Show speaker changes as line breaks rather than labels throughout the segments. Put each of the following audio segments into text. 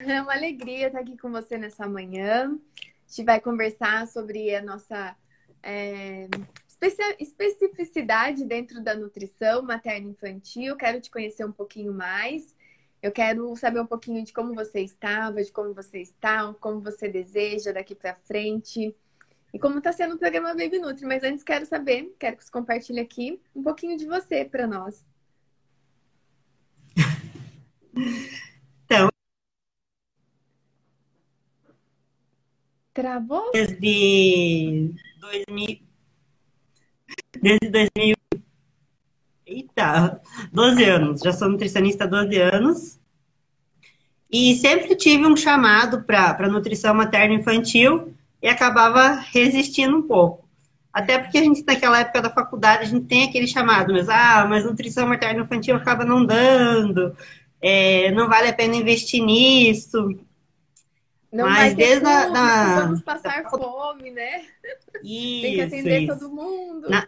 É uma alegria estar aqui com você nessa manhã. A gente vai conversar sobre a nossa é, especificidade dentro da nutrição materno-infantil. Quero te conhecer um pouquinho mais. Eu quero saber um pouquinho de como você estava, de como você está, como você deseja daqui para frente e como está sendo o programa Baby Nutri. Mas antes quero saber, quero que você compartilhe aqui um pouquinho de você para nós.
Então,
Travou?
Desde 2000. Desde 2000. Eita, 12 anos. Já sou nutricionista há 12 anos. E sempre tive um chamado para nutrição materno-infantil e acabava resistindo um pouco. Até porque a gente, naquela época da faculdade, a gente tem aquele chamado, mas, ah, mas nutrição materno-infantil acaba não dando, é, não vale a pena investir nisso.
Não Mas desde a, da, vamos passar da... fome, né?
Isso,
Tem que atender
isso.
todo mundo.
Na...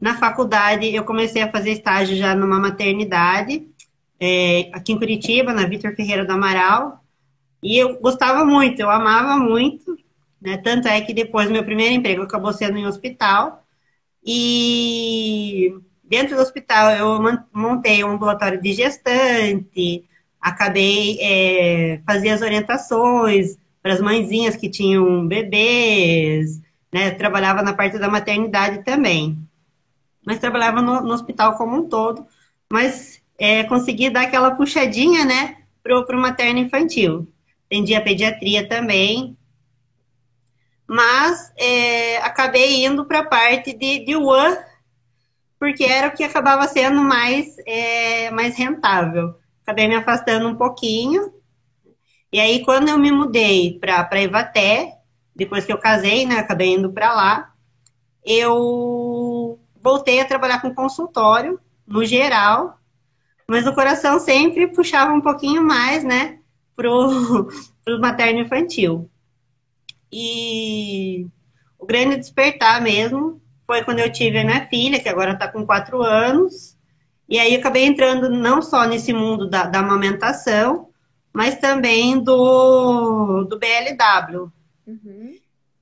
Na faculdade, eu comecei a fazer estágio já numa maternidade, é, aqui em Curitiba, na Vitor Ferreira do Amaral. E eu gostava muito, eu amava muito, né? Tanto é que depois meu primeiro emprego acabou sendo em hospital. E dentro do hospital eu montei um ambulatório de gestante, acabei é, fazia as orientações para as mãezinhas que tinham bebês, né? Trabalhava na parte da maternidade também. Mas trabalhava no, no hospital como um todo, mas é, consegui dar aquela puxadinha, né, pro, pro materno infantil. Atendi a pediatria também, mas é, acabei indo para a parte de, de one porque era o que acabava sendo mais, é, mais rentável. Acabei me afastando um pouquinho. E aí, quando eu me mudei para Ivaté, depois que eu casei, né, acabei indo para lá, eu voltei a trabalhar com consultório, no geral, mas o coração sempre puxava um pouquinho mais, né, pro, pro materno infantil. E o grande despertar mesmo foi quando eu tive a minha filha, que agora está com quatro anos. E aí acabei entrando não só nesse mundo da, da amamentação, mas também do, do BLW. Uhum.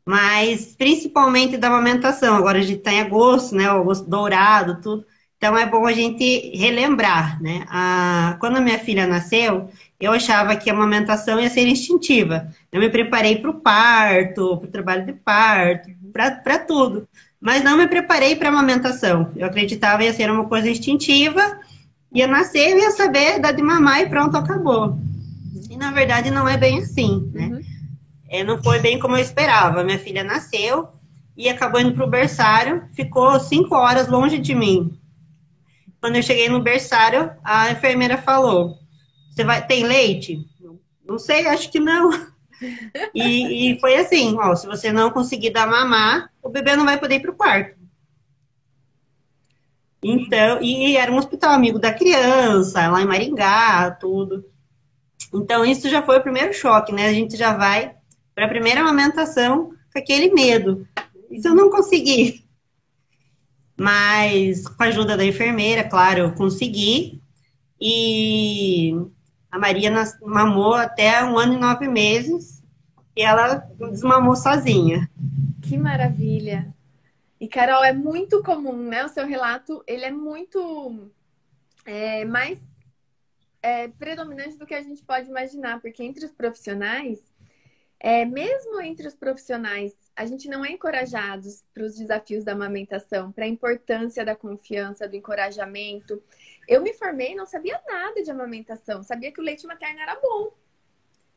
Mas principalmente da amamentação. Agora a gente está em agosto, né? O agosto dourado, tudo. Então é bom a gente relembrar, né? A, quando a minha filha nasceu, eu achava que a amamentação ia ser instintiva. Eu me preparei para o parto, para o trabalho de parto, para tudo mas não me preparei para amamentação. Eu acreditava que ia ser uma coisa instintiva, ia nascer, ia saber dar de mamar e pronto, acabou. E na verdade não é bem assim, né? Uhum. É, não foi bem como eu esperava. Minha filha nasceu e acabou indo para o berçário, ficou cinco horas longe de mim. Quando eu cheguei no berçário, a enfermeira falou: Você vai tem leite? Não sei, acho que não. E, e, foi assim, ó, se você não conseguir dar mamar, o bebê não vai poder ir para o quarto. Então, e era um hospital amigo da criança, lá em Maringá, tudo. Então, isso já foi o primeiro choque, né? A gente já vai para a primeira amamentação com aquele medo. Se eu não conseguir? Mas, com a ajuda da enfermeira, claro, eu consegui. E a Maria mamou até um ano e nove meses e ela desmamou sozinha.
Que maravilha! E Carol, é muito comum, né? O seu relato, ele é muito é, mais é, predominante do que a gente pode imaginar, porque entre os profissionais, é, mesmo entre os profissionais, a gente não é encorajados para os desafios da amamentação, para a importância da confiança, do encorajamento. Eu me formei e não sabia nada de amamentação. Sabia que o leite materno era bom.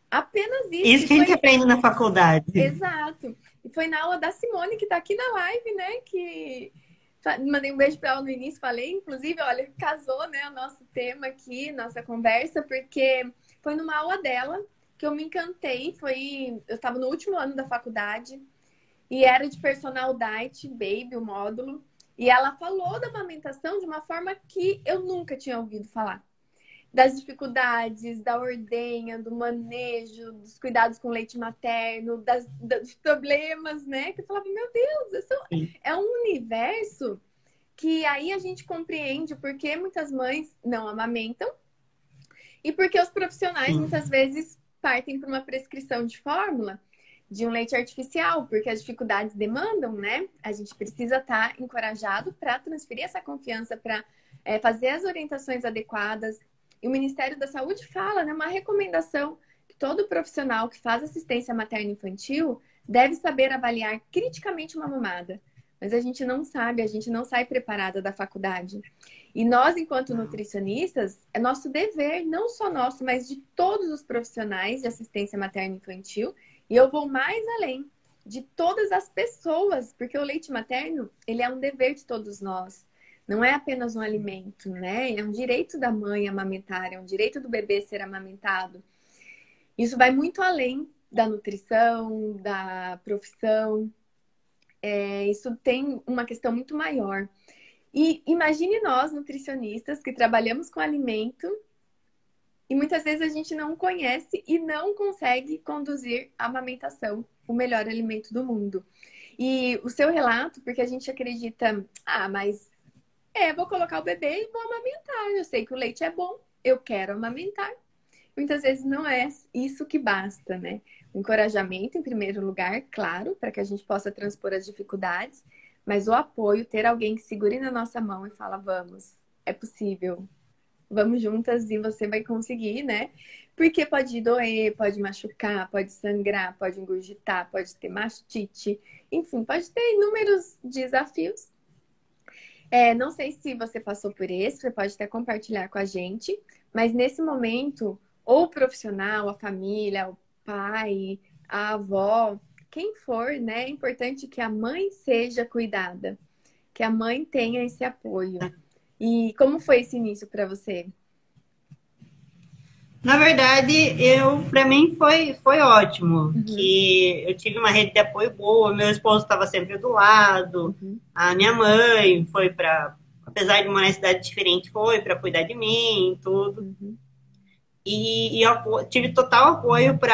Apenas isso.
Isso que a gente foi... aprende na faculdade.
Exato. E foi na aula da Simone, que está aqui na live, né? Que mandei um beijo para ela no início, falei, inclusive, olha, casou, né, o nosso tema aqui, nossa conversa, porque foi numa aula dela que eu me encantei. Foi, eu estava no último ano da faculdade e era de personal diet, baby, o módulo. E ela falou da amamentação de uma forma que eu nunca tinha ouvido falar. Das dificuldades, da ordenha, do manejo, dos cuidados com leite materno, das, dos problemas, né? Que eu falava, meu Deus, isso é um universo que aí a gente compreende por que muitas mães não amamentam e porque os profissionais muitas vezes partem para uma prescrição de fórmula de um leite artificial, porque as dificuldades demandam, né? A gente precisa estar tá encorajado para transferir essa confiança, para é, fazer as orientações adequadas. E o Ministério da Saúde fala, né, uma recomendação que todo profissional que faz assistência materno-infantil deve saber avaliar criticamente uma mamada. Mas a gente não sabe, a gente não sai preparada da faculdade. E nós, enquanto nutricionistas, é nosso dever, não só nosso, mas de todos os profissionais de assistência materno-infantil, e eu vou mais além de todas as pessoas, porque o leite materno, ele é um dever de todos nós. Não é apenas um alimento, né? É um direito da mãe amamentar, é um direito do bebê ser amamentado. Isso vai muito além da nutrição, da profissão. É, isso tem uma questão muito maior. E imagine nós, nutricionistas, que trabalhamos com alimento e muitas vezes a gente não conhece e não consegue conduzir a amamentação, o melhor alimento do mundo. E o seu relato, porque a gente acredita, ah, mas é, vou colocar o bebê e vou amamentar. Eu sei que o leite é bom, eu quero amamentar. Muitas vezes não é isso que basta, né? O encorajamento, em primeiro lugar, claro, para que a gente possa transpor as dificuldades, mas o apoio, ter alguém que segure na nossa mão e fala, vamos, é possível, vamos juntas e você vai conseguir, né? Porque pode doer, pode machucar, pode sangrar, pode engurgitar, pode ter mastite, enfim, pode ter inúmeros desafios. É, não sei se você passou por esse, você pode até compartilhar com a gente, mas nesse momento, ou o profissional, a família, o pai, a avó, quem for, né? É importante que a mãe seja cuidada, que a mãe tenha esse apoio. E como foi esse início para você?
Na verdade, eu para mim foi foi ótimo, uhum. que eu tive uma rede de apoio boa, meu esposo estava sempre do lado, uhum. a minha mãe foi para, apesar de uma cidade diferente, foi para cuidar de mim, tudo. Uhum. E, e, eu tive total apoio para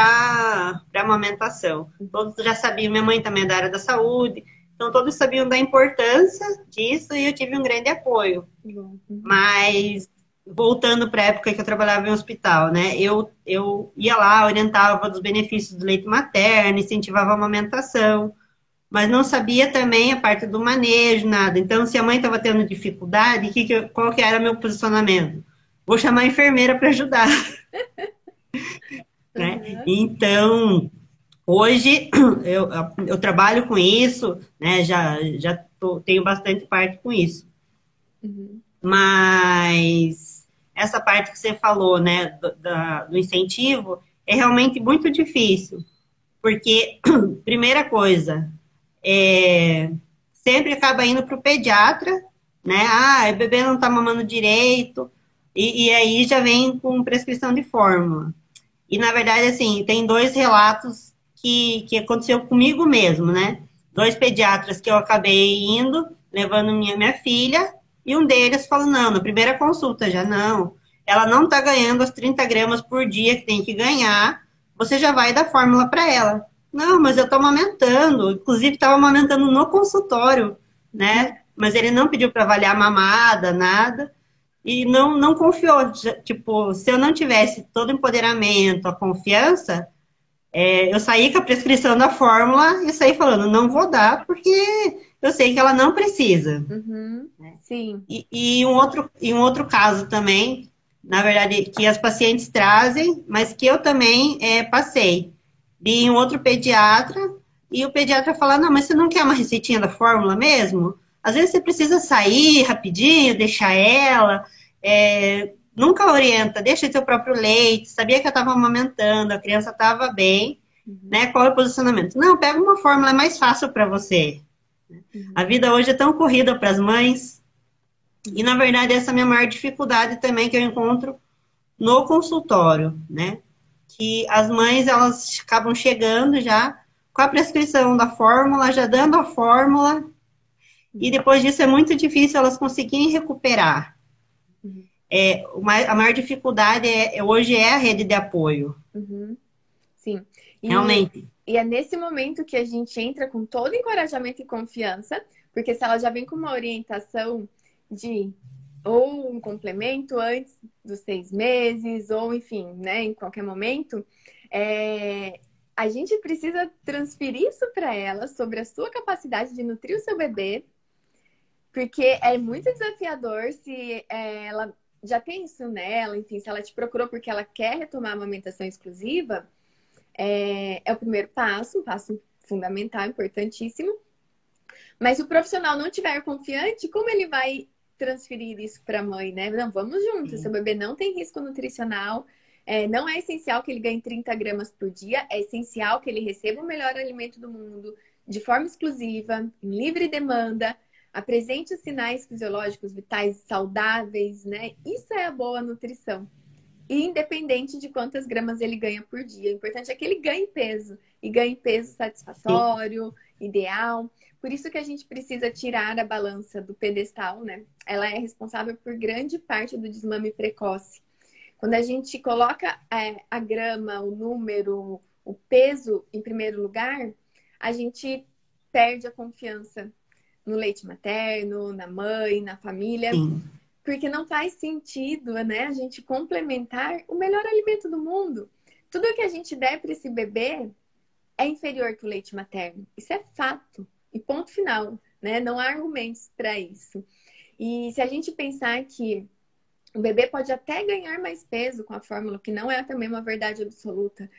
a amamentação. Uhum. Todos já sabiam, minha mãe também é da área da saúde, então todos sabiam da importância disso e eu tive um grande apoio. Uhum. Mas voltando para a época que eu trabalhava em hospital, né? Eu, eu ia lá, orientava dos benefícios do leite materno, incentivava a amamentação, mas não sabia também a parte do manejo, nada. Então, se a mãe estava tendo dificuldade, que que, qual que era meu posicionamento? Vou chamar a enfermeira para ajudar. né? Então, Hoje eu, eu trabalho com isso, né? Já, já tô, tenho bastante parte com isso. Uhum. Mas essa parte que você falou, né, do, da, do incentivo, é realmente muito difícil. Porque, primeira coisa, é, sempre acaba indo para o pediatra, né? Ah, o bebê não está mamando direito, e, e, aí já vem com prescrição de fórmula. E na verdade, assim, tem dois relatos que, que aconteceu comigo mesmo, né? Dois pediatras que eu acabei indo, levando minha, minha filha, e um deles falou, não, na primeira consulta já não, ela não tá ganhando as 30 gramas por dia que tem que ganhar, você já vai dar fórmula para ela. Não, mas eu tô amamentando, inclusive estava amamentando no consultório, né? Mas ele não pediu para avaliar mamada, nada, e não, não confiou. Tipo, se eu não tivesse todo o empoderamento, a confiança, é, eu saí com a prescrição da fórmula e saí falando, não vou dar, porque eu sei que ela não precisa.
Uhum, né? Sim.
E, e, um outro, e um outro caso também, na verdade, que as pacientes trazem, mas que eu também é, passei. Vi um outro pediatra e o pediatra fala, não, mas você não quer uma receitinha da fórmula mesmo? Às vezes você precisa sair rapidinho, deixar ela. É, nunca orienta, deixa seu próprio leite, sabia que eu estava amamentando, a criança estava bem, uhum. né? Qual é o posicionamento? Não, pega uma fórmula mais fácil para você. Uhum. A vida hoje é tão corrida para as mães. E na verdade essa é a minha maior dificuldade também que eu encontro no consultório, né? Que as mães elas acabam chegando já com a prescrição da fórmula, já dando a fórmula, e depois disso é muito difícil elas conseguirem recuperar. É, a maior dificuldade é, hoje é a rede de apoio.
Uhum. Sim.
E, Realmente.
E é nesse momento que a gente entra com todo encorajamento e confiança, porque se ela já vem com uma orientação de ou um complemento antes dos seis meses, ou enfim, né, em qualquer momento, é, a gente precisa transferir isso para ela sobre a sua capacidade de nutrir o seu bebê, porque é muito desafiador se é, ela já tem isso nela, enfim, se ela te procurou porque ela quer retomar a amamentação exclusiva, é, é o primeiro passo, um passo fundamental, importantíssimo. Mas se o profissional não tiver confiante, como ele vai transferir isso para a mãe, né? Não, vamos juntos. Seu bebê não tem risco nutricional. É, não é essencial que ele ganhe 30 gramas por dia, é essencial que ele receba o melhor alimento do mundo, de forma exclusiva, em livre demanda, apresente sinais fisiológicos vitais saudáveis, né? Isso é a boa nutrição. Independente de quantas gramas ele ganha por dia. O importante é que ele ganhe peso e ganhe peso satisfatório, Sim. ideal. Por isso que a gente precisa tirar a balança do pedestal, né? Ela é responsável por grande parte do desmame precoce. Quando a gente coloca é, a grama, o número, o peso em primeiro lugar, a gente perde a confiança no leite materno, na mãe, na família. Sim. Porque não faz sentido, né, a gente complementar o melhor alimento do mundo. Tudo que a gente der para esse bebê é inferior que o leite materno. Isso é fato. E ponto final, né? Não há argumentos para isso. E se a gente pensar que o bebê pode até ganhar mais peso com a fórmula, que não é também uma verdade absoluta,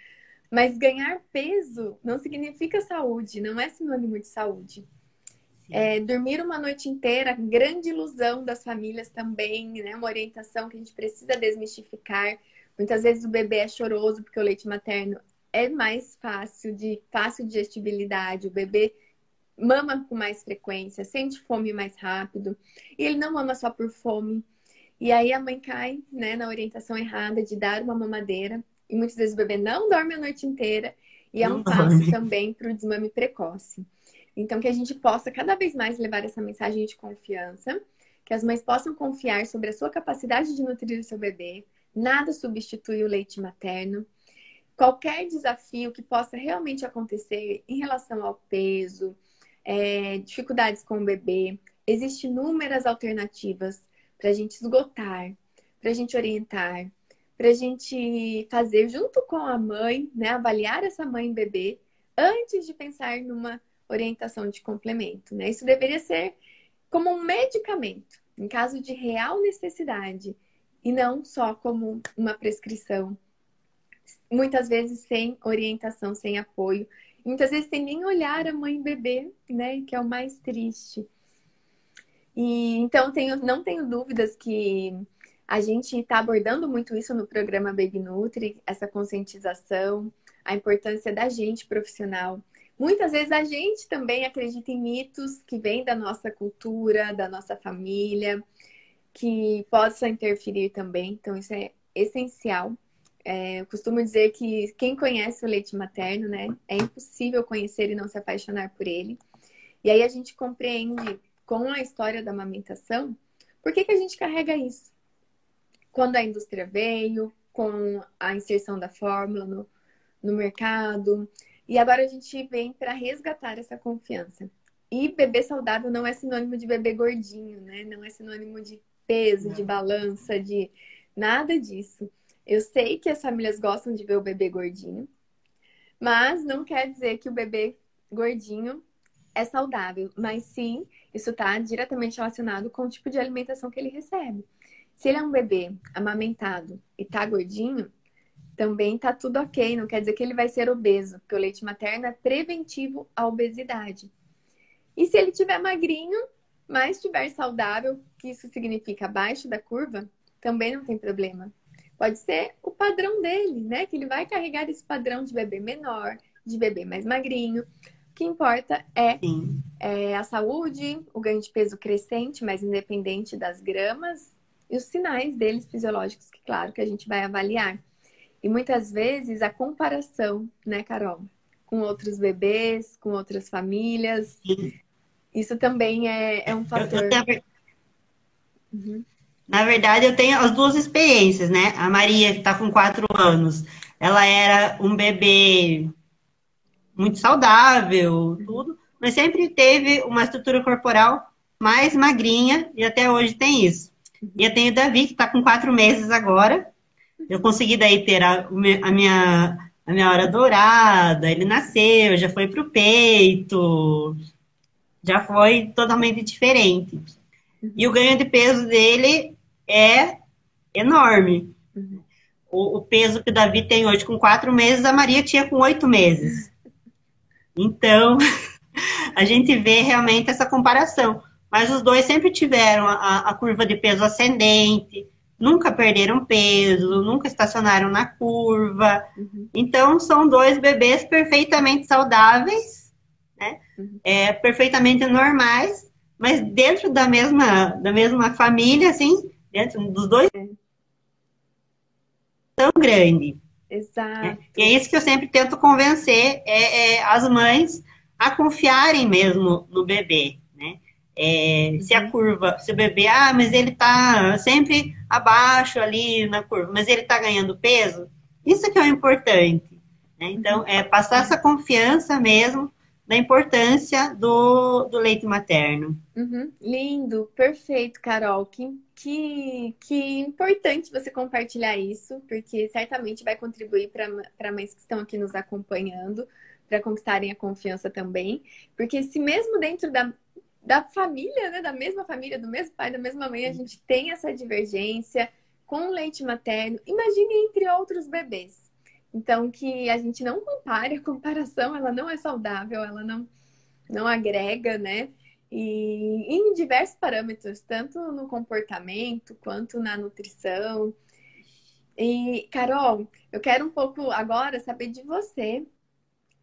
mas ganhar peso não significa saúde, não é sinônimo de saúde. É, dormir uma noite inteira, grande ilusão das famílias também, né? Uma orientação que a gente precisa desmistificar. Muitas vezes o bebê é choroso porque o leite materno é mais fácil de fácil digestibilidade. O bebê mama com mais frequência, sente fome mais rápido. E ele não mama só por fome. E aí a mãe cai né, na orientação errada de dar uma mamadeira. E muitas vezes o bebê não dorme a noite inteira. E é um passo também para o desmame precoce. Então, que a gente possa cada vez mais levar essa mensagem de confiança, que as mães possam confiar sobre a sua capacidade de nutrir o seu bebê. Nada substitui o leite materno. Qualquer desafio que possa realmente acontecer em relação ao peso, é, dificuldades com o bebê, existem inúmeras alternativas para a gente esgotar, para a gente orientar, para a gente fazer junto com a mãe, né, avaliar essa mãe e bebê antes de pensar numa orientação de complemento. Né? Isso deveria ser como um medicamento, em caso de real necessidade, e não só como uma prescrição, muitas vezes sem orientação, sem apoio Muitas vezes sem nem olhar a mãe e bebê, né? Que é o mais triste. E então tenho, não tenho dúvidas que a gente está abordando muito isso no programa Baby Nutri, essa conscientização, a importância da gente profissional. Muitas vezes a gente também acredita em mitos que vêm da nossa cultura, da nossa família, que possam interferir também. Então, isso é essencial. É, eu costumo dizer que quem conhece o leite materno, né, é impossível conhecer e não se apaixonar por ele. E aí a gente compreende com a história da amamentação por que, que a gente carrega isso. Quando a indústria veio, com a inserção da fórmula no, no mercado. E agora a gente vem para resgatar essa confiança. E bebê saudável não é sinônimo de bebê gordinho, né? Não é sinônimo de peso, de balança, de nada disso. Eu sei que as famílias gostam de ver o bebê gordinho, mas não quer dizer que o bebê gordinho é saudável, mas sim, isso está diretamente relacionado com o tipo de alimentação que ele recebe. Se ele é um bebê amamentado e tá gordinho, também tá tudo ok, não quer dizer que ele vai ser obeso, porque o leite materno é preventivo à obesidade. E se ele tiver magrinho, mas estiver saudável, que isso significa abaixo da curva, também não tem problema. Pode ser o padrão dele, né? Que ele vai carregar esse padrão de bebê menor, de bebê mais magrinho. O que importa é, é a saúde, o ganho de peso crescente, mas independente das gramas, e os sinais deles fisiológicos, que claro que a gente vai avaliar. E muitas vezes a comparação, né, Carol? Com outros bebês, com outras famílias. Isso também é, é um fator.
Uhum. Na verdade, eu tenho as duas experiências, né? A Maria, que está com quatro anos, ela era um bebê muito saudável, tudo, mas sempre teve uma estrutura corporal mais magrinha e até hoje tem isso. E eu tenho o Davi, que está com quatro meses agora. Eu consegui daí ter a, a, minha, a minha hora dourada, ele nasceu, já foi pro peito, já foi totalmente diferente. E o ganho de peso dele é enorme. O, o, peso que o Davi tem hoje com quatro meses, a Maria tinha com oito meses. Então, a gente vê realmente essa comparação. Mas os dois sempre tiveram a, a curva de peso ascendente, nunca perderam peso, nunca estacionaram na curva. Uhum. Então, são dois bebês perfeitamente saudáveis, né? Uhum. É, perfeitamente normais, mas dentro da mesma, da mesma família, assim, dentro dos dois. É. Tão grande.
Exato.
E é isso que eu sempre tento convencer é, é, as mães a confiarem mesmo no bebê. É, se a curva, se o bebê, ah, mas ele tá sempre abaixo ali na curva, mas ele tá ganhando peso, isso que é o importante. Né? Então, é passar essa confiança mesmo da importância do, do leite materno.
Uhum. Lindo, perfeito, Carol. Que, que, que importante você compartilhar isso, porque certamente vai contribuir para mães que estão aqui nos acompanhando, para conquistarem a confiança também. Porque se mesmo dentro da, da família, né? Da mesma família, do mesmo pai, da mesma mãe, a gente tem essa divergência com o leite materno. Imagine entre outros bebês. Então, que a gente não compare, a comparação ela não é saudável, ela não, não agrega, né? E em diversos parâmetros, tanto no comportamento quanto na nutrição. E, Carol, eu quero um pouco agora saber de você,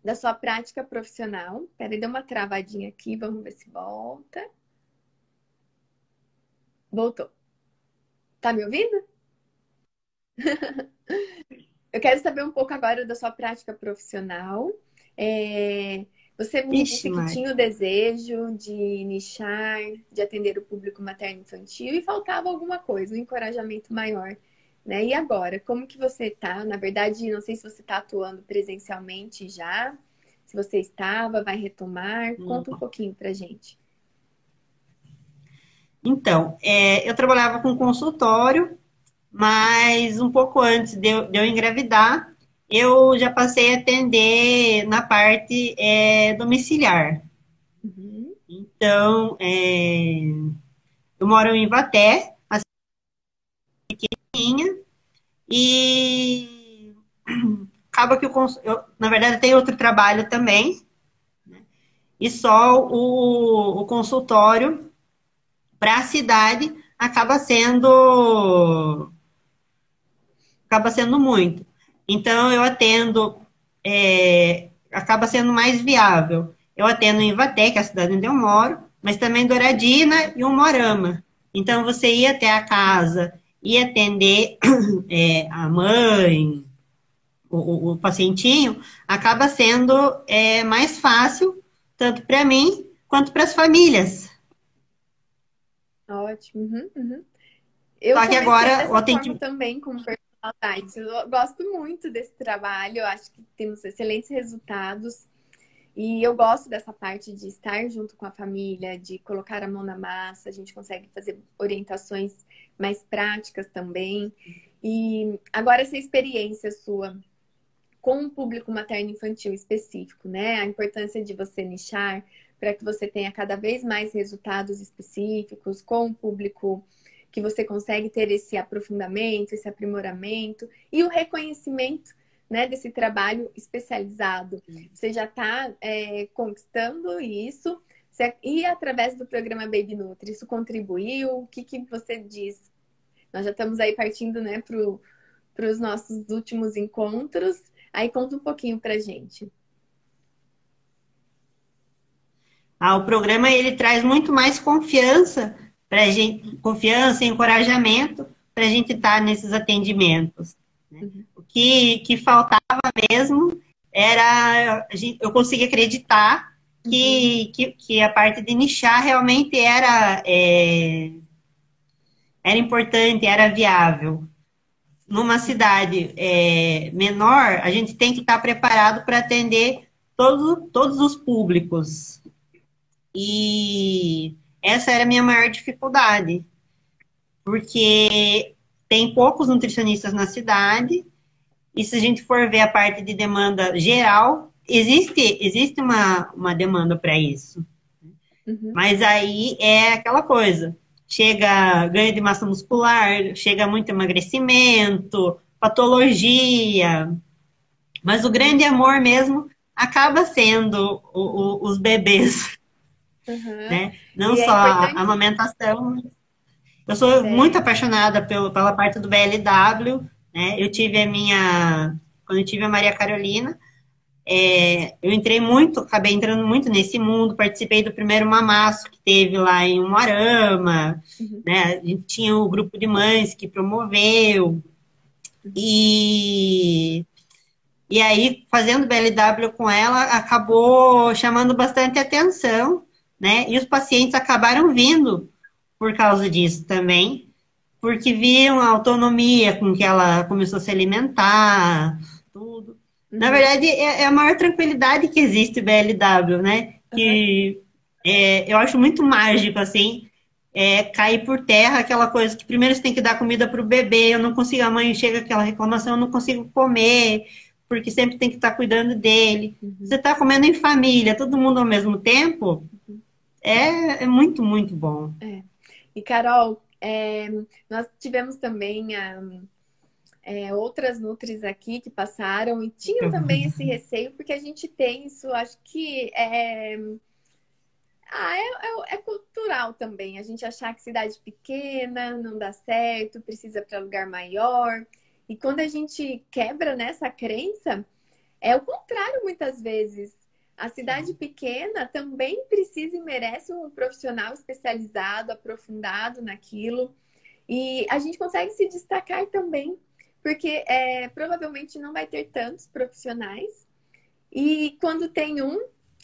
da sua prática profissional. Peraí, deu uma travadinha aqui, vamos ver se volta. Voltou. Tá me ouvindo? Eu quero saber um pouco agora da sua prática profissional. É... Você me Ixi, disse que tinha o desejo de nichar, de atender o público materno infantil e faltava alguma coisa, um encorajamento maior. Né? E agora, como que você está? Na verdade, não sei se você está atuando presencialmente já, se você estava, vai retomar. Conta um pouquinho para gente.
Então, é, eu trabalhava com consultório, mas um pouco antes de eu, de eu engravidar, eu já passei a atender na parte é, domiciliar. Uhum. Então, é, eu moro em Ivaté, pequenininha, e acaba que eu, eu, na verdade, tem outro trabalho também, né? e só o, o consultório para a cidade acaba sendo acaba sendo muito. Então eu atendo, é, acaba sendo mais viável. Eu atendo em Ivaté, que é a cidade onde eu moro, mas também Douradina e Umorama. Então você ia até a casa e atender é, a mãe, o, o, pacientinho, acaba sendo é, mais fácil, tanto para mim quanto para as famílias.
Ótimo. Uhum, uhum. Eu
Só que agora o
atendimento também com personal Eu gosto muito desse trabalho, eu acho que temos excelentes resultados. E eu gosto dessa parte de estar junto com a família, de colocar a mão na massa, a gente consegue fazer orientações mais práticas também. E agora essa experiência sua com um público materno infantil específico, né? A importância de você nichar para que você tenha cada vez mais resultados específicos com o público que você consegue ter esse aprofundamento, esse aprimoramento e o reconhecimento né, desse trabalho especializado. Você já está é, conquistando isso. E através do programa Baby Nutri, isso contribuiu? O que, que você diz? Nós já estamos aí partindo né, para os nossos últimos encontros. Aí conta um pouquinho para gente.
Ah, o programa ele traz muito mais confiança para gente, confiança e encorajamento para a gente estar tá nesses atendimentos. Né? Uhum que, que faltava mesmo era eu conseguir acreditar que, uhum. que, que, a parte de nichar realmente era, é, era importante, era viável. Numa cidade é, menor, a gente tem que estar preparado para atender todo, todos os públicos. E essa era a minha maior dificuldade. Porque tem poucos nutricionistas na cidade, e se a gente for ver a parte de demanda geral, existe, existe uma, uma demanda para isso. Uhum. Mas aí é aquela coisa. Chega ganho de massa muscular, chega muito emagrecimento, patologia. Mas o grande amor mesmo acaba sendo o, o, os bebês. Uhum. Né? Não e é só é a amamentação. Eu sou muito apaixonada pelo, pela parte do BLW. Né? Eu tive a minha. Quando eu tive a Maria Carolina, é, eu entrei muito, acabei entrando muito nesse mundo, participei do primeiro mamaço que teve lá em Umuarama, uhum. né? A gente tinha o grupo de mães que promoveu. E, e aí, fazendo BLW com ela, acabou chamando bastante atenção, né? E os pacientes acabaram vindo por causa disso também, porque viam a autonomia com que ela começou a se alimentar, tudo. Na uhum. verdade, é, é, a maior tranquilidade que existe BLW, né? Que uhum. é, eu acho muito mágico, assim, é, cair por terra aquela coisa que primeiro você tem que dar comida para o bebê, eu não consigo, a mãe chega aquela reclamação, eu não consigo comer, porque sempre tem que estar cuidando dele. Uhum. Você está comendo em família, todo mundo ao mesmo tempo, uhum. é, é muito, muito bom.
É. E, Carol, é, nós tivemos também a é, outras Nutris aqui que passaram e tinham também esse receio, porque a gente tem isso, acho que é, ah, é, é, é, cultural também. A gente achar que cidade pequena não dá certo, precisa para lugar maior. E quando a gente quebra nessa crença, é o contrário muitas vezes. A cidade pequena também precisa e merece um profissional especializado, aprofundado naquilo. E a gente consegue se destacar também porque é, provavelmente não vai ter tantos profissionais. E quando tem um,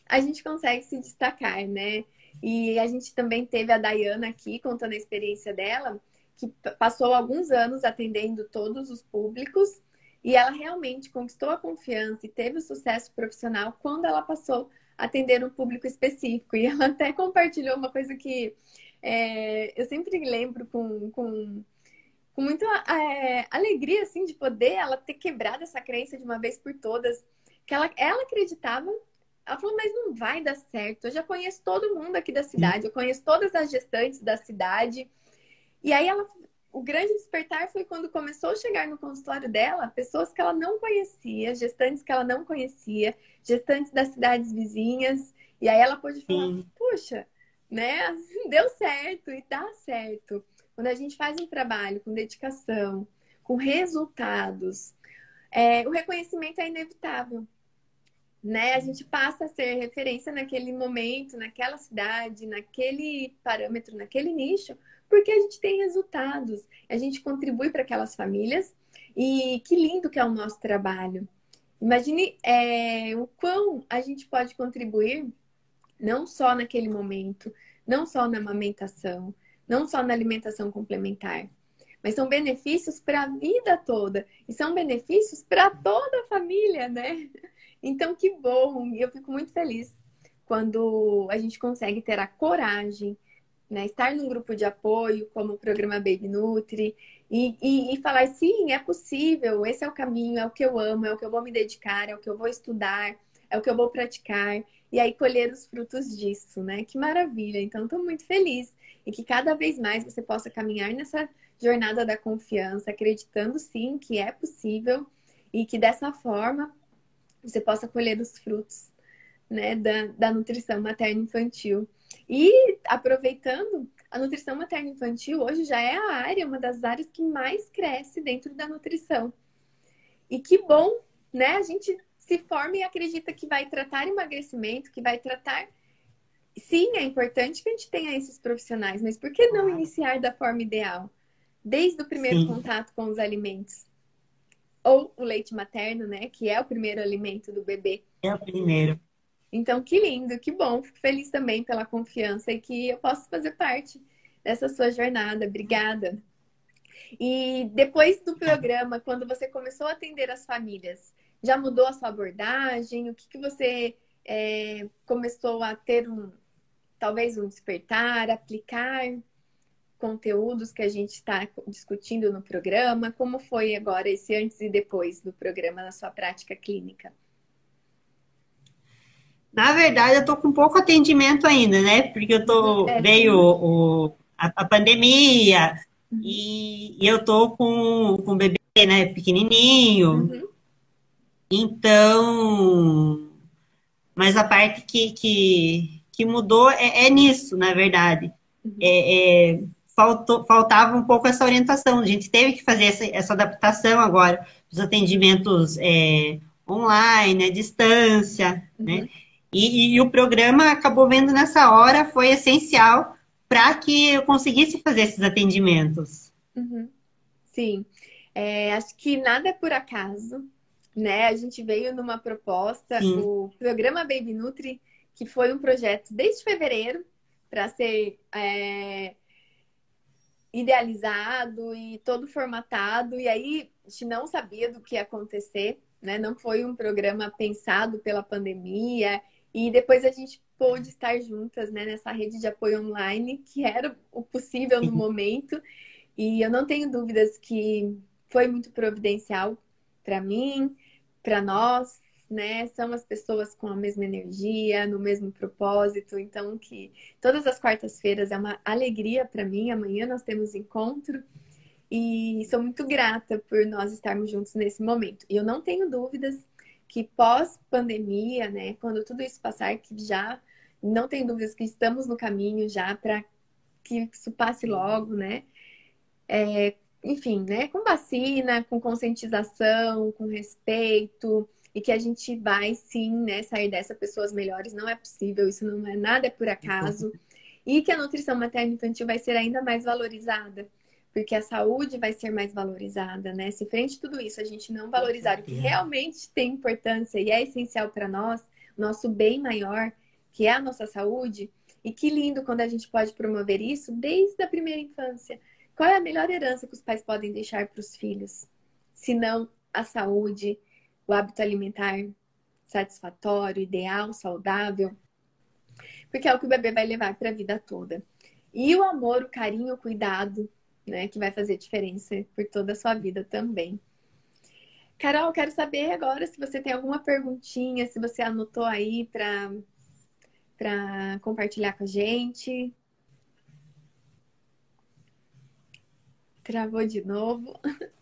a gente consegue se destacar, né? E a gente também teve a Dayana aqui contando a experiência dela, que passou alguns anos atendendo todos os públicos e ela realmente conquistou a confiança e teve o sucesso profissional quando ela passou a atender um público específico. E ela até compartilhou uma coisa que é, eu sempre lembro com, com com muita é, alegria, assim, de poder ela ter quebrado essa crença de uma vez por todas. Que ela, ela acreditava, ela falou, mas não vai dar certo. Eu já conheço todo mundo aqui da cidade, eu conheço todas as gestantes da cidade. E aí ela, o grande despertar foi quando começou a chegar no consultório dela pessoas que ela não conhecia, gestantes que ela não conhecia, gestantes das cidades vizinhas. E aí ela pôde falar, Sim. puxa, né? Deu certo e dá certo. Quando a gente faz um trabalho com dedicação, com resultados, é, o reconhecimento é inevitável. Né? A gente passa a ser referência naquele momento, naquela cidade, naquele parâmetro, naquele nicho, porque a gente tem resultados, a gente contribui para aquelas famílias e que lindo que é o nosso trabalho. Imagine é, o quão a gente pode contribuir, não só naquele momento, não só na amamentação, não só na alimentação complementar, mas são benefícios para a vida toda e são benefícios para toda a família, né? Então, que bom! Eu fico muito feliz quando a gente consegue ter a coragem, né? Estar num grupo de apoio, como o programa Baby Nutri, e, e, e, falar: sim, é possível, esse é o caminho, é o que eu amo, é o que eu vou me dedicar, é o que eu vou estudar, é o que eu vou praticar, e aí colher os frutos disso, né? Que maravilha! Então, estou muito feliz e que cada vez mais você possa caminhar nessa jornada da confiança, acreditando sim que é possível e que dessa forma você possa colher os frutos né, da, da nutrição materno-infantil. E aproveitando, a nutrição materno-infantil hoje já é a área, uma das áreas que mais cresce dentro da nutrição. E que bom, né? A gente se forma e acredita que vai tratar emagrecimento, que vai tratar sim, é importante que a gente tenha esses profissionais, mas por que não iniciar da forma ideal? Desde o primeiro sim. contato com os alimentos. Ou o leite materno, né? Que é o primeiro alimento do bebê.
É o primeiro.
Então, que lindo, que bom. Fico feliz também pela confiança e que eu posso fazer parte dessa sua jornada. Obrigada. E depois do programa, quando você começou a atender as famílias, já mudou a sua abordagem? O que, que você é, começou a ter um, talvez um despertar, aplicar conteúdos que a gente está discutindo no programa? Como foi agora esse antes e depois do programa na sua prática clínica?
Na verdade, eu tô com pouco atendimento ainda, né? Porque eu tô é, veio o, a, a pandemia uhum. e, e, eu tô com, com o bebê, né, pequenininho. Uhum. Então, mas a parte que, que, que mudou é, é nisso, na verdade. Uhum. É, é, faltou, faltava um pouco essa orientação. A gente teve que fazer essa, essa adaptação agora dos atendimentos é, online, à distância, né? uhum. né? E, e, o programa acabou vendo nessa hora, foi essencial para que eu conseguisse fazer esses atendimentos.
Uhum. Sim, é, acho que nada é por acaso, né? A gente veio numa proposta, Sim. o programa Baby Nutri, que foi um projeto desde fevereiro para ser é, idealizado e todo formatado, e aí a gente não sabia do que ia acontecer, né? Não foi um programa pensado pela pandemia e depois a gente pôde estar juntas né, nessa rede de apoio online, que era o possível no momento. E eu não tenho dúvidas que foi muito providencial para mim, para nós, né? São as pessoas com a mesma energia, no mesmo propósito. Então, que todas as quartas-feiras é uma alegria para mim. Amanhã nós temos encontro. E sou muito grata por nós estarmos juntos nesse momento. E eu não tenho dúvidas que pós-pandemia, né, quando tudo isso passar, que já não tem dúvidas que estamos no caminho já para que isso passe logo, né? É, enfim, né, com vacina, com conscientização, com respeito, e que a gente vai sim, né, sair dessa pessoas melhores. Não é possível, isso não é nada é por acaso. E que a nutrição materna infantil vai ser ainda mais valorizada porque a saúde vai ser mais valorizada, né? Se frente a tudo isso a gente não valorizar o que realmente tem importância e é essencial para nós, nosso bem maior, que é a nossa saúde, e que lindo quando a gente pode promover isso desde a primeira infância. Qual é a melhor herança que os pais podem deixar para os filhos? Se não a saúde, o hábito alimentar satisfatório, ideal, saudável, porque é o que o bebê vai levar para a vida toda. E o amor, o carinho, o cuidado, né? Que vai fazer diferença por toda a sua vida também. Carol, quero saber agora se você tem alguma perguntinha, se você anotou aí para para compartilhar com a gente. Travou de novo.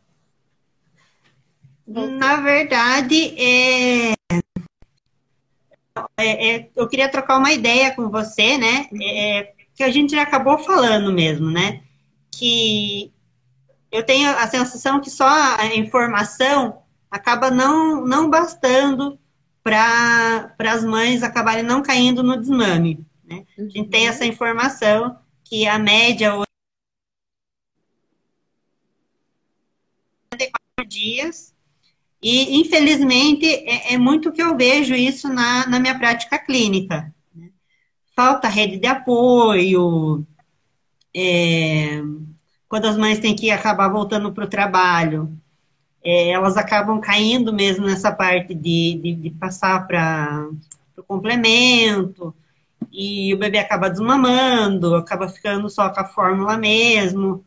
Na verdade, é... É, é... eu queria trocar uma ideia com você, né? É, que a gente já acabou falando mesmo, né? Que eu tenho a sensação que só a informação acaba não, não bastando para as mães acabarem não caindo no desmame. Né? A gente tem essa informação que a média hoje é dias e infelizmente é, é, muito que eu vejo isso na, na minha prática clínica. Né? Falta rede de apoio, é, quando as mães têm que acabar voltando para o trabalho, é, elas acabam caindo mesmo nessa parte de, de, de passar para o complemento, e o bebê acaba desmamando, acaba ficando só com a fórmula mesmo.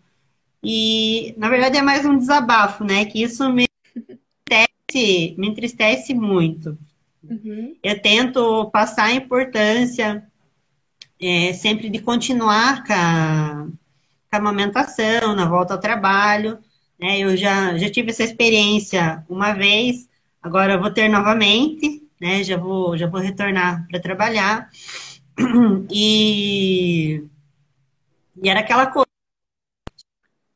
E, na verdade, é mais um desabafo, né? Que isso me entristece, me entristece muito. Uhum. Eu tento passar a importância é, sempre de continuar com a, com a amamentação, na volta ao trabalho. Né? Eu já, já tive essa experiência uma vez, agora vou ter novamente, né? Já vou, já vou retornar para trabalhar. E, e era aquela coisa.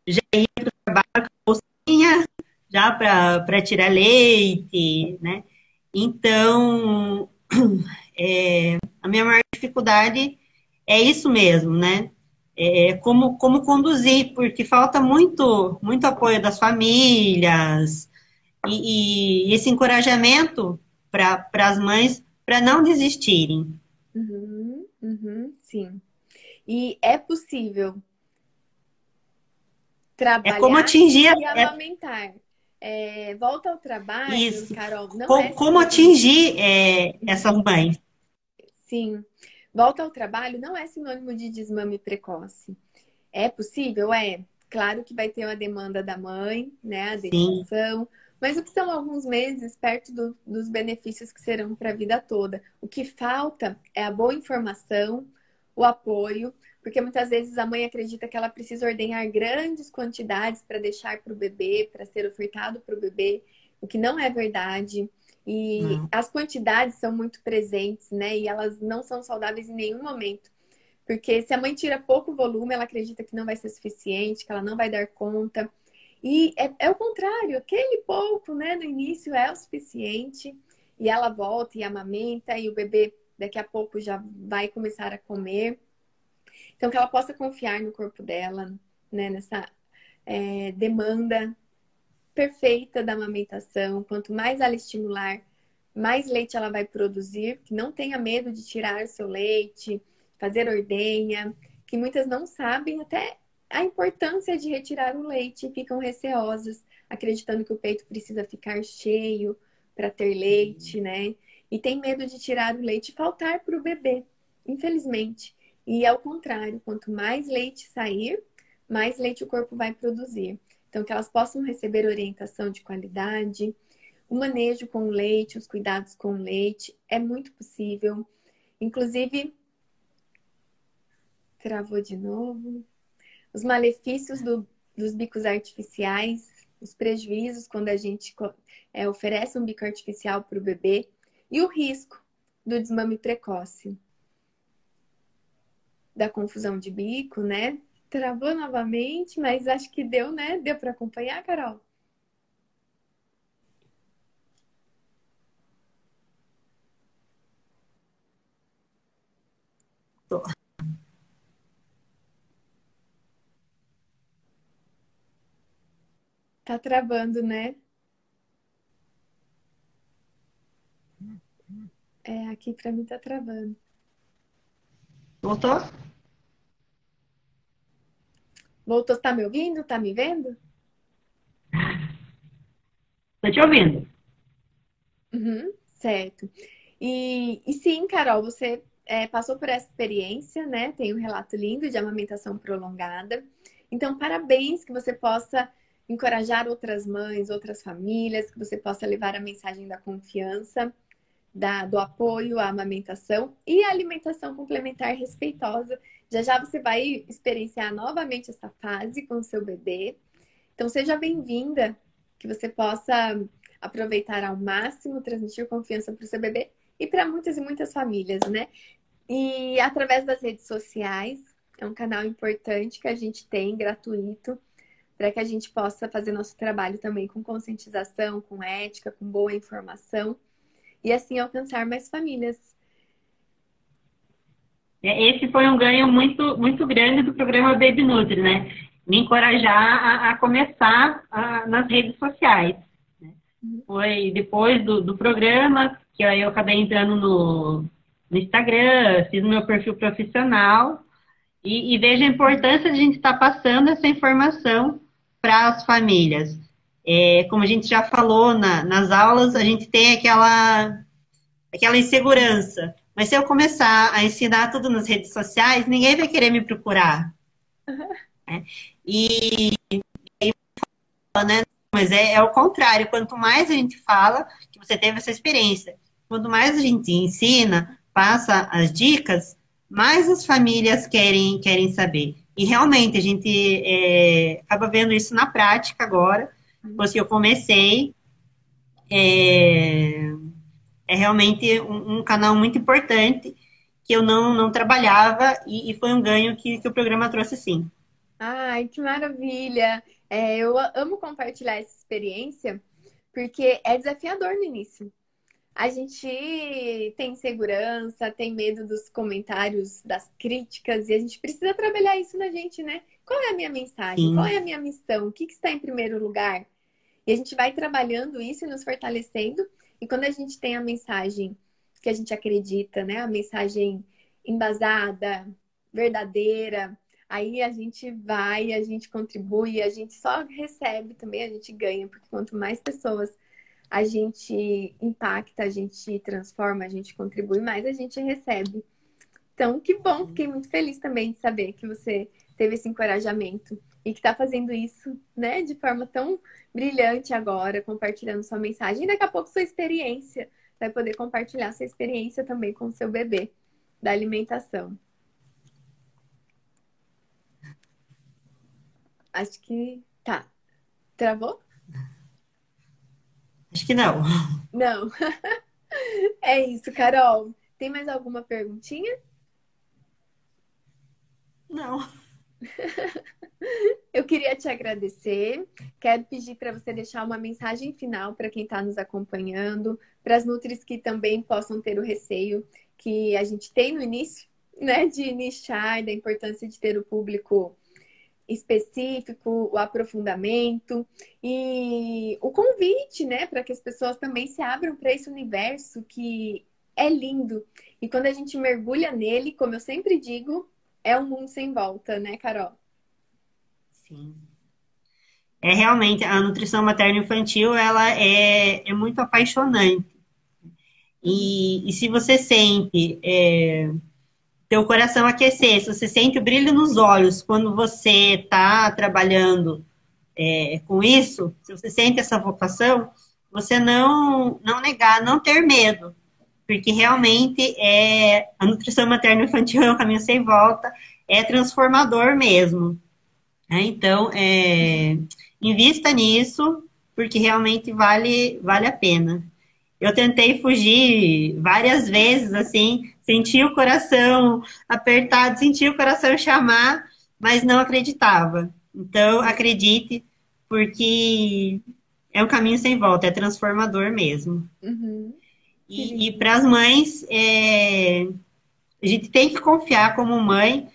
Já ia para o trabalho com a bolsinha, já para tirar leite, né? Então, é, a minha maior dificuldade é isso mesmo, né? É, como, como conduzir, porque falta muito, muito apoio das famílias e, e esse encorajamento para as mães para não desistirem.
Uhum, uhum, sim. E é possível trabalhar
é como atingir
e é amamentar. É, volta ao trabalho, Isso. Carol. Não
como,
é
como atingir é, essas mães?
Sim Volta ao trabalho não é sinônimo de desmame precoce. É possível? É. Claro que vai ter uma demanda da mãe, né? A dedicação. Mas o que são alguns meses perto do, dos benefícios que serão para a vida toda? O que falta é a boa informação, o apoio, porque muitas vezes a mãe acredita que ela precisa ordenhar grandes quantidades para deixar para o bebê, para ser ofertado para o bebê, o que não é verdade. E não. as quantidades são muito presentes, né? E elas não são saudáveis em nenhum momento. Porque se a mãe tira pouco volume, ela acredita que não vai ser suficiente, que ela não vai dar conta. E é, é o contrário, aquele pouco, né, no início é o suficiente. E ela volta e amamenta, e o bebê daqui a pouco já vai começar a comer. Então, que ela possa confiar no corpo dela, né, nessa é, demanda perfeita da amamentação. Quanto mais ela estimular, mais leite ela vai produzir. Que não tenha medo de tirar o seu leite, fazer ordenha, que muitas não sabem até a importância de retirar o leite e ficam receosas, acreditando que o peito precisa ficar cheio para ter leite, né? E tem medo de tirar o leite e faltar para o bebê, infelizmente. E ao contrário, quanto mais leite sair, mais leite o corpo vai produzir. Então, que elas possam receber orientação de qualidade, o manejo com o leite, os cuidados com o leite, é muito possível. Inclusive, travou de novo. Os malefícios do, dos bicos artificiais, os prejuízos quando a gente é, oferece um bico artificial para o bebê e o risco do desmame precoce. Da confusão de bico, né? Travou novamente, mas acho que deu, né? Deu para acompanhar, Carol? Tá travando, né? É, aqui para mim tá travando.
Voltou?
Voltou, tá me ouvindo? Tá me vendo?
Tô te ouvindo.
Uhum, certo. E, e sim, Carol, você é, passou por essa experiência, né? Tem um relato lindo de amamentação prolongada. Então, parabéns que você possa encorajar outras mães, outras famílias, que você possa levar a mensagem da confiança, da, do apoio à amamentação e à alimentação complementar respeitosa já já você vai experienciar novamente essa fase com o seu bebê. Então seja bem-vinda, que você possa aproveitar ao máximo, transmitir confiança para o seu bebê e para muitas e muitas famílias, né? E através das redes sociais, é um canal importante que a gente tem, gratuito, para que a gente possa fazer nosso trabalho também com conscientização, com ética, com boa informação e assim alcançar mais famílias
esse foi um ganho muito, muito grande do programa Baby Nutri, né? Me encorajar a, a começar a, nas redes sociais. Né? Foi depois do, do programa que aí eu acabei entrando no, no Instagram, fiz meu perfil profissional e, e vejo a importância de a gente estar tá passando essa informação para as famílias. É, como a gente já falou na, nas aulas, a gente tem aquela, aquela insegurança. Mas se eu começar a ensinar tudo nas redes sociais, ninguém vai querer me procurar. Uhum. Né? E, e né? mas é, é o contrário. Quanto mais a gente fala que você teve essa experiência, quanto mais a gente ensina, passa as dicas, mais as famílias querem, querem saber. E realmente a gente é, acaba vendo isso na prática agora, depois que eu comecei. É, é realmente um, um, canal muito importante que eu não, não trabalhava e, e foi um ganho que, que o programa trouxe sim.
Ai, que maravilha! É, eu amo compartilhar essa experiência porque é desafiador no início. A gente tem insegurança, tem medo dos comentários, das críticas, e a gente precisa trabalhar isso na gente, né? Qual é a minha mensagem? Sim. Qual é a minha missão? O que, que está em primeiro lugar? E a gente vai trabalhando isso e nos fortalecendo e quando a gente tem a mensagem que a gente acredita, né? A mensagem embasada, verdadeira, aí a gente vai, a gente contribui, a gente só recebe também, a gente ganha, porque quanto mais pessoas a gente impacta, a gente transforma, a gente contribui, mais a gente recebe. Então, que bom, fiquei muito feliz também de saber que você teve esse encorajamento e que está fazendo isso, né, de forma tão brilhante agora, compartilhando sua mensagem. E daqui a pouco sua experiência, vai poder compartilhar sua experiência também com o seu bebê da alimentação. Acho que tá. Travou?
Acho que não.
Não. é isso, Carol. Tem mais alguma perguntinha?
Não.
Eu queria te agradecer. Quero pedir para você deixar uma mensagem final para quem está nos acompanhando, para as Nutris que também possam ter o receio que a gente tem no início, né, de nichar, da importância de ter o público específico, o aprofundamento e o convite, né, para que as pessoas também se abram para esse universo que é lindo. E quando a gente mergulha nele, como eu sempre digo, é um mundo sem volta, né, Carol?
Sim. É realmente a nutrição materna infantil, ela é, é muito apaixonante. E, e se você sente é, teu coração aquecer, se você sente o brilho nos olhos quando você está trabalhando é, com isso, se você sente essa vocação, você não, não negar, não ter medo, porque realmente é a nutrição materna infantil é um caminho sem volta, é transformador mesmo. Né? Então, é, invista nisso, porque realmente vale, vale a pena. Eu tentei fugir várias vezes, assim, Sentia o coração apertado, sentia o coração chamar, mas não acreditava. Então, acredite, porque é um caminho sem volta, é transformador mesmo. Uhum. E, e para as mães, é, a gente tem que confiar como mãe.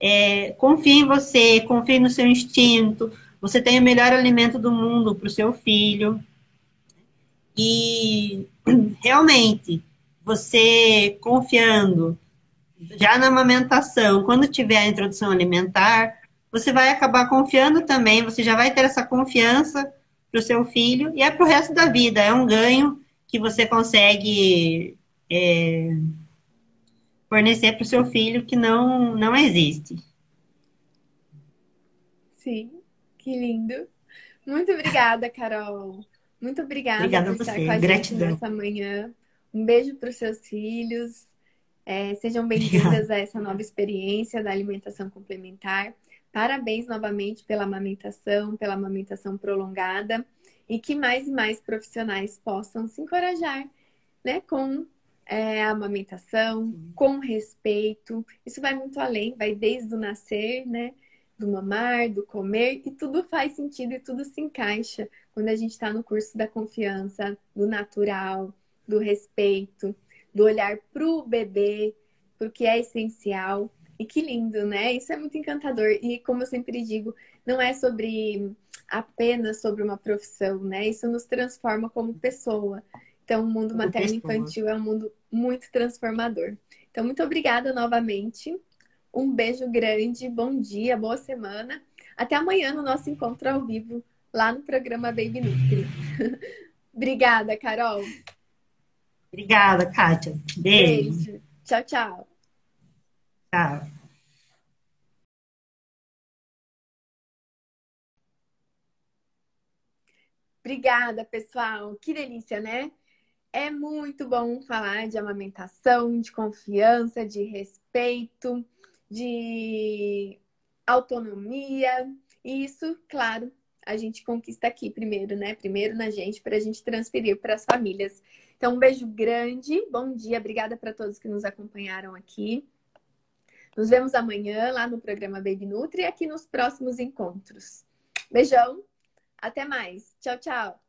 É, confie em você, confie no seu instinto. Você tem o melhor alimento do mundo para o seu filho. E realmente, você confiando já na amamentação, quando tiver a introdução alimentar, você vai acabar confiando também, você já vai ter essa confiança para o seu filho e é para o resto da vida. É um ganho que você consegue é, fornecer para o seu filho que não, não existe.
Sim, que lindo. Muito obrigada, Carol. Muito obrigada,
obrigada por estar com a Gratidão. gente
nessa manhã. Um beijo para os seus filhos. É, sejam bem-vindas a essa nova experiência da alimentação complementar. Parabéns novamente pela amamentação, pela amamentação prolongada e que mais e mais profissionais possam se encorajar né, com é, a amamentação, com respeito. Isso vai muito além, vai desde o nascer, né? Do mamar, do comer, e tudo faz sentido e tudo se encaixa quando a gente está no curso da confiança, do natural, do respeito, do olhar para o bebê, porque é essencial. E que lindo, né? Isso é muito encantador. E como eu sempre digo, não é sobre apenas sobre uma profissão, né? Isso nos transforma como pessoa. Então, o mundo materno infantil é um mundo muito transformador. Então, muito obrigada novamente. Um beijo grande, bom dia, boa semana. Até amanhã no nosso encontro ao vivo, lá no programa Baby Nutri. obrigada, Carol.
Obrigada, Kátia. Beijo.
Beijo. Tchau, tchau.
Tchau.
Obrigada, pessoal. Que delícia, né? É muito bom falar de amamentação, de confiança, de respeito, de autonomia. E isso, claro, a gente conquista aqui primeiro, né? Primeiro na gente, para a gente transferir para as famílias. Então, um beijo grande, bom dia, obrigada para todos que nos acompanharam aqui. Nos vemos amanhã lá no programa Baby Nutri e aqui nos próximos encontros. Beijão, até mais. Tchau, tchau.